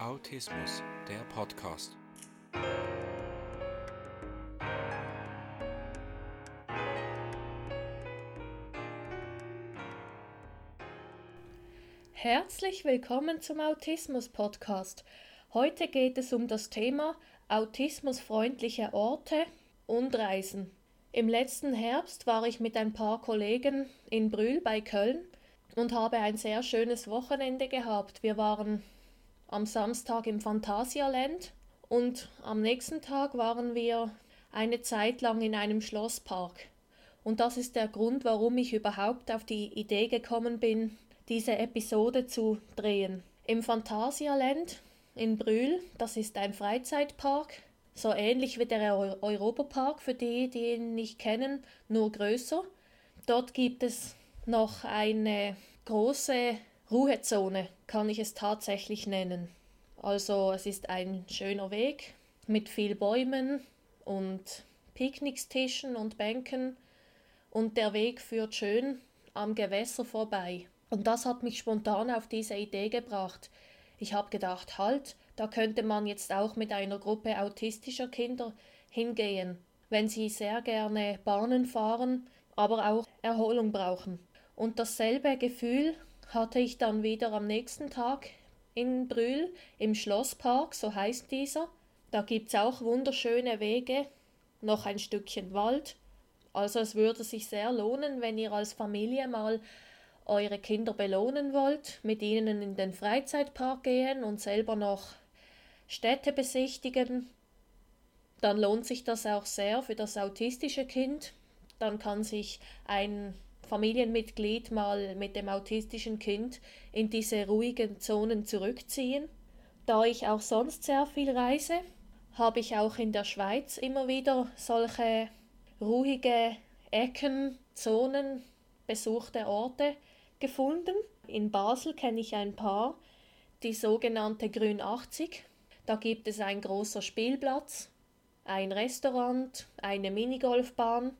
Autismus, der Podcast. Herzlich willkommen zum Autismus-Podcast. Heute geht es um das Thema autismusfreundliche Orte und Reisen. Im letzten Herbst war ich mit ein paar Kollegen in Brühl bei Köln und habe ein sehr schönes Wochenende gehabt. Wir waren am Samstag im Phantasialand und am nächsten Tag waren wir eine Zeit lang in einem Schlosspark. Und das ist der Grund, warum ich überhaupt auf die Idee gekommen bin, diese Episode zu drehen. Im Phantasialand in Brühl, das ist ein Freizeitpark, so ähnlich wie der Europapark für die, die ihn nicht kennen, nur größer. Dort gibt es noch eine große Ruhezone, kann ich es tatsächlich nennen. Also es ist ein schöner Weg mit viel Bäumen und Picknickstischen und Bänken und der Weg führt schön am Gewässer vorbei. Und das hat mich spontan auf diese Idee gebracht. Ich habe gedacht, halt, da könnte man jetzt auch mit einer Gruppe autistischer Kinder hingehen, wenn sie sehr gerne Bahnen fahren, aber auch Erholung brauchen. Und dasselbe Gefühl hatte ich dann wieder am nächsten Tag in Brühl im Schlosspark, so heißt dieser. Da gibt's auch wunderschöne Wege, noch ein Stückchen Wald. Also es würde sich sehr lohnen, wenn ihr als Familie mal eure Kinder belohnen wollt, mit ihnen in den Freizeitpark gehen und selber noch Städte besichtigen, dann lohnt sich das auch sehr für das autistische Kind. Dann kann sich ein Familienmitglied mal mit dem autistischen Kind in diese ruhigen Zonen zurückziehen. Da ich auch sonst sehr viel reise, habe ich auch in der Schweiz immer wieder solche ruhige Ecken, Zonen, besuchte Orte gefunden. In Basel kenne ich ein paar, die sogenannte Grün 80. Da gibt es ein großer Spielplatz, ein Restaurant, eine Minigolfbahn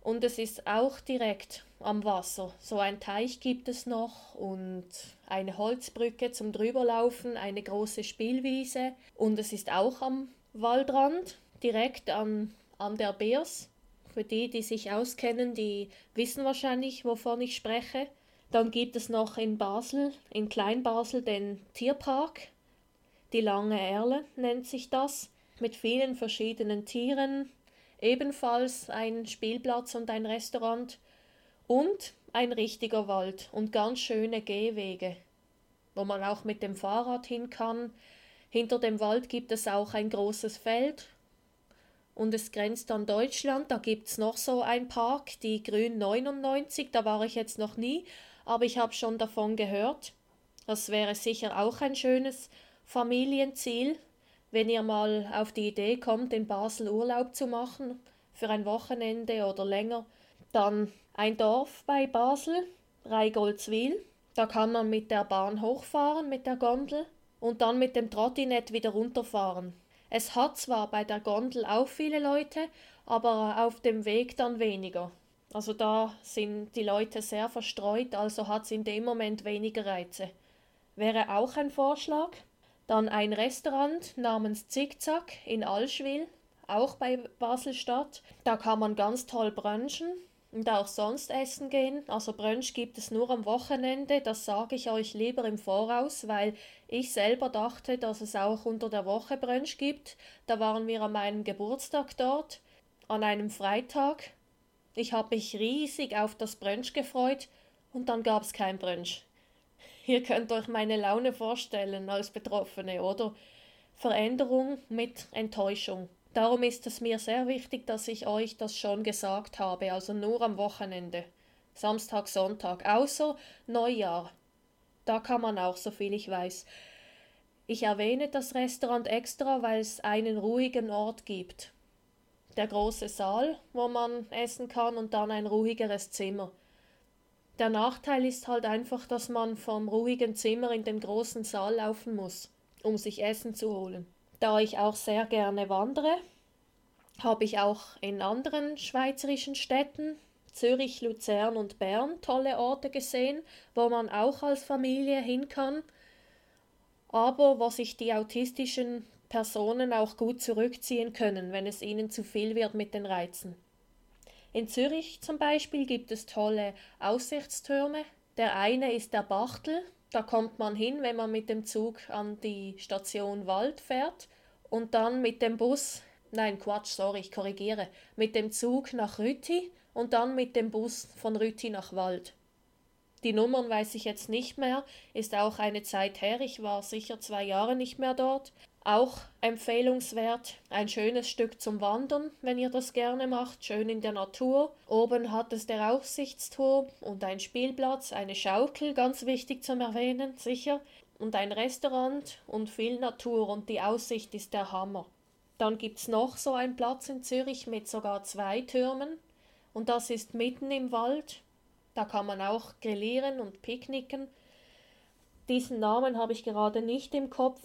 und es ist auch direkt am Wasser. So ein Teich gibt es noch und eine Holzbrücke zum drüberlaufen, eine große Spielwiese und es ist auch am Waldrand, direkt an, an der Beers. Für die, die sich auskennen, die wissen wahrscheinlich, wovon ich spreche. Dann gibt es noch in Basel, in Kleinbasel, den Tierpark. Die lange Erle nennt sich das, mit vielen verschiedenen Tieren, ebenfalls ein Spielplatz und ein Restaurant und ein richtiger Wald und ganz schöne Gehwege, wo man auch mit dem Fahrrad hin kann. Hinter dem Wald gibt es auch ein großes Feld und es grenzt an Deutschland. Da gibt es noch so ein Park, die Grün 99, da war ich jetzt noch nie, aber ich habe schon davon gehört. Das wäre sicher auch ein schönes Familienziel, wenn ihr mal auf die Idee kommt, in Basel Urlaub zu machen, für ein Wochenende oder länger, dann ein Dorf bei Basel, Reigoldswil. Da kann man mit der Bahn hochfahren, mit der Gondel, und dann mit dem Trottinett wieder runterfahren. Es hat zwar bei der Gondel auch viele Leute, aber auf dem Weg dann weniger. Also da sind die Leute sehr verstreut, also hat es in dem Moment weniger Reize. Wäre auch ein Vorschlag. Dann ein Restaurant namens Zickzack in Allschwil, auch bei Baselstadt. Da kann man ganz toll brunchen und auch sonst essen gehen. Also Brunch gibt es nur am Wochenende, das sage ich euch lieber im Voraus, weil ich selber dachte, dass es auch unter der Woche Brunch gibt. Da waren wir an meinem Geburtstag dort, an einem Freitag. Ich habe mich riesig auf das Brunch gefreut und dann gab es kein Brunch. Ihr könnt euch meine Laune vorstellen als Betroffene, oder? Veränderung mit Enttäuschung. Darum ist es mir sehr wichtig, dass ich euch das schon gesagt habe, also nur am Wochenende. Samstag, Sonntag, außer Neujahr. Da kann man auch, so viel ich weiß. Ich erwähne das Restaurant extra, weil es einen ruhigen Ort gibt. Der große Saal, wo man essen kann, und dann ein ruhigeres Zimmer. Der Nachteil ist halt einfach, dass man vom ruhigen Zimmer in den großen Saal laufen muss, um sich Essen zu holen. Da ich auch sehr gerne wandere, habe ich auch in anderen schweizerischen Städten, Zürich, Luzern und Bern, tolle Orte gesehen, wo man auch als Familie hin kann. aber wo sich die autistischen Personen auch gut zurückziehen können, wenn es ihnen zu viel wird mit den Reizen. In Zürich zum Beispiel gibt es tolle Aussichtstürme. Der eine ist der Bachtel, da kommt man hin, wenn man mit dem Zug an die Station Wald fährt. Und dann mit dem Bus, nein Quatsch, sorry, ich korrigiere, mit dem Zug nach Rütti und dann mit dem Bus von Rütti nach Wald. Die Nummern weiß ich jetzt nicht mehr, ist auch eine Zeit her, ich war sicher zwei Jahre nicht mehr dort, auch empfehlenswert, ein schönes Stück zum Wandern, wenn ihr das gerne macht, schön in der Natur. Oben hat es der Aussichtsturm und ein Spielplatz, eine Schaukel, ganz wichtig zum Erwähnen, sicher, und ein Restaurant und viel Natur und die Aussicht ist der Hammer. Dann gibt's noch so einen Platz in Zürich mit sogar zwei Türmen und das ist mitten im Wald. Da kann man auch grillieren und picknicken. Diesen Namen habe ich gerade nicht im Kopf,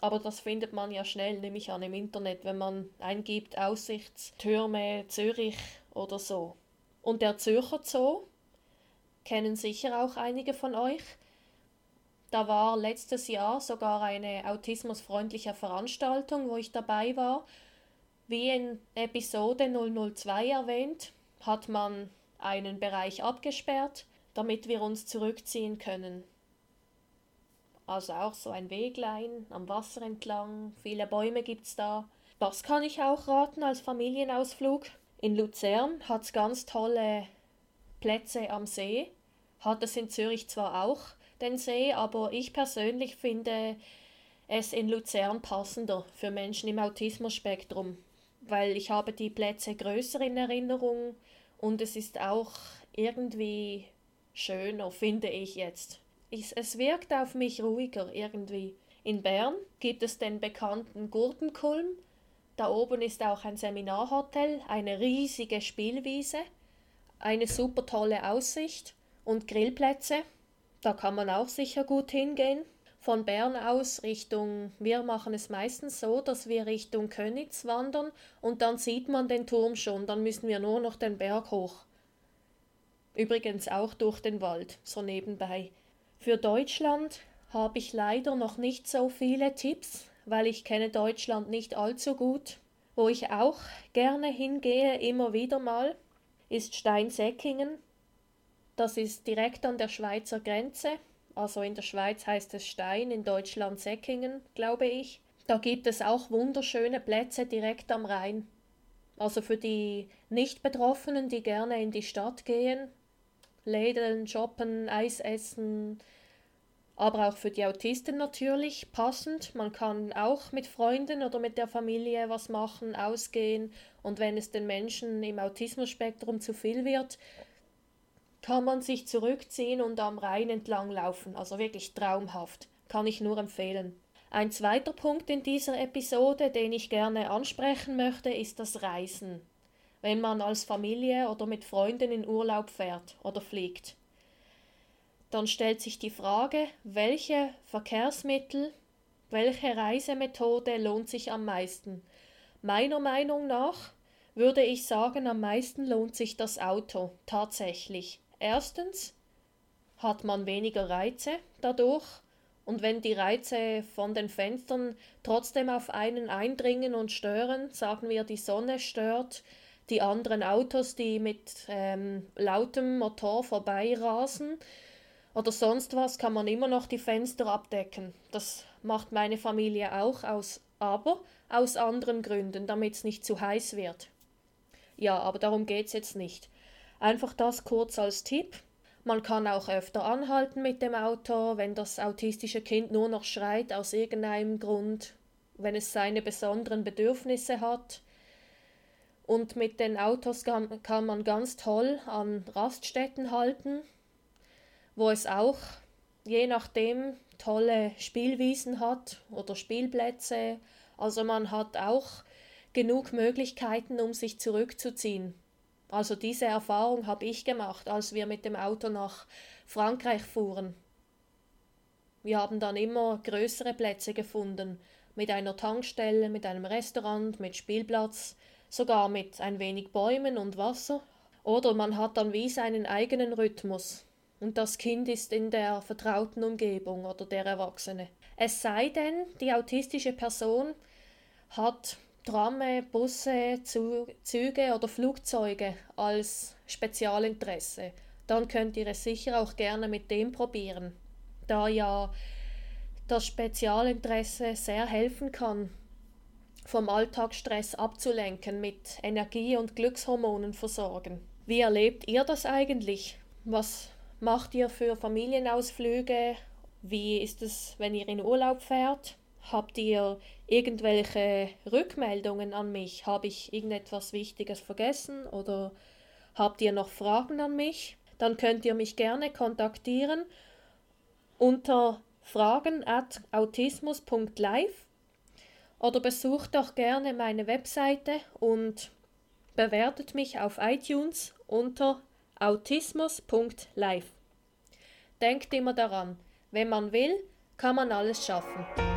aber das findet man ja schnell, nehme ich an, im Internet, wenn man eingibt Aussichtstürme Zürich oder so. Und der Zürcher Zoo kennen sicher auch einige von euch. Da war letztes Jahr sogar eine autismusfreundliche Veranstaltung, wo ich dabei war. Wie in Episode 002 erwähnt, hat man einen Bereich abgesperrt, damit wir uns zurückziehen können also auch so ein Weglein am Wasser entlang, viele Bäume gibt's da. Das kann ich auch raten als Familienausflug. In Luzern hat's ganz tolle Plätze am See. Hat es in Zürich zwar auch den See, aber ich persönlich finde es in Luzern passender für Menschen im Autismus-Spektrum, weil ich habe die Plätze größer in Erinnerung und es ist auch irgendwie schöner, finde ich jetzt es wirkt auf mich ruhiger irgendwie. In Bern gibt es den bekannten Gurtenkulm. Da oben ist auch ein Seminarhotel, eine riesige Spielwiese, eine super tolle Aussicht und Grillplätze. Da kann man auch sicher gut hingehen. Von Bern aus Richtung, wir machen es meistens so, dass wir Richtung Könitz wandern und dann sieht man den Turm schon, dann müssen wir nur noch den Berg hoch. Übrigens auch durch den Wald, so nebenbei. Für Deutschland habe ich leider noch nicht so viele Tipps, weil ich kenne Deutschland nicht allzu gut. Wo ich auch gerne hingehe, immer wieder mal, ist Steinsäckingen. Das ist direkt an der Schweizer Grenze. Also in der Schweiz heißt es Stein, in Deutschland Säckingen, glaube ich. Da gibt es auch wunderschöne Plätze direkt am Rhein. Also für die Nicht-Betroffenen, die gerne in die Stadt gehen, Läden, shoppen, Eis essen, aber auch für die Autisten natürlich passend. Man kann auch mit Freunden oder mit der Familie was machen, ausgehen und wenn es den Menschen im Autismusspektrum zu viel wird, kann man sich zurückziehen und am Rhein entlang laufen. Also wirklich traumhaft. Kann ich nur empfehlen. Ein zweiter Punkt in dieser Episode, den ich gerne ansprechen möchte, ist das Reisen. Wenn man als Familie oder mit Freunden in Urlaub fährt oder fliegt dann stellt sich die Frage, welche Verkehrsmittel, welche Reisemethode lohnt sich am meisten. Meiner Meinung nach würde ich sagen, am meisten lohnt sich das Auto tatsächlich. Erstens hat man weniger Reize dadurch und wenn die Reize von den Fenstern trotzdem auf einen eindringen und stören, sagen wir die Sonne stört, die anderen Autos, die mit ähm, lautem Motor vorbeirasen, oder sonst was kann man immer noch die Fenster abdecken. Das macht meine Familie auch aus, aber aus anderen Gründen, damit es nicht zu heiß wird. Ja, aber darum geht es jetzt nicht. Einfach das kurz als Tipp. Man kann auch öfter anhalten mit dem Auto, wenn das autistische Kind nur noch schreit aus irgendeinem Grund, wenn es seine besonderen Bedürfnisse hat. Und mit den Autos kann, kann man ganz toll an Raststätten halten, wo es auch je nachdem tolle Spielwiesen hat oder Spielplätze. Also man hat auch genug Möglichkeiten, um sich zurückzuziehen. Also diese Erfahrung habe ich gemacht, als wir mit dem Auto nach Frankreich fuhren. Wir haben dann immer größere Plätze gefunden, mit einer Tankstelle, mit einem Restaurant, mit Spielplatz, sogar mit ein wenig Bäumen und Wasser. Oder man hat dann wie seinen eigenen Rhythmus und das Kind ist in der vertrauten Umgebung oder der Erwachsene. Es sei denn, die autistische Person hat Trame, Busse, Züge oder Flugzeuge als Spezialinteresse. Dann könnt ihr es sicher auch gerne mit dem probieren, da ja das Spezialinteresse sehr helfen kann, vom Alltagsstress abzulenken, mit Energie und Glückshormonen versorgen. Wie erlebt ihr das eigentlich? Was macht ihr für Familienausflüge? Wie ist es, wenn ihr in Urlaub fährt? Habt ihr irgendwelche Rückmeldungen an mich? Habe ich irgendetwas Wichtiges vergessen oder habt ihr noch Fragen an mich? Dann könnt ihr mich gerne kontaktieren unter fragen at autismus.live oder besucht doch gerne meine Webseite und bewertet mich auf iTunes unter autismus.live. Denkt immer daran, wenn man will, kann man alles schaffen.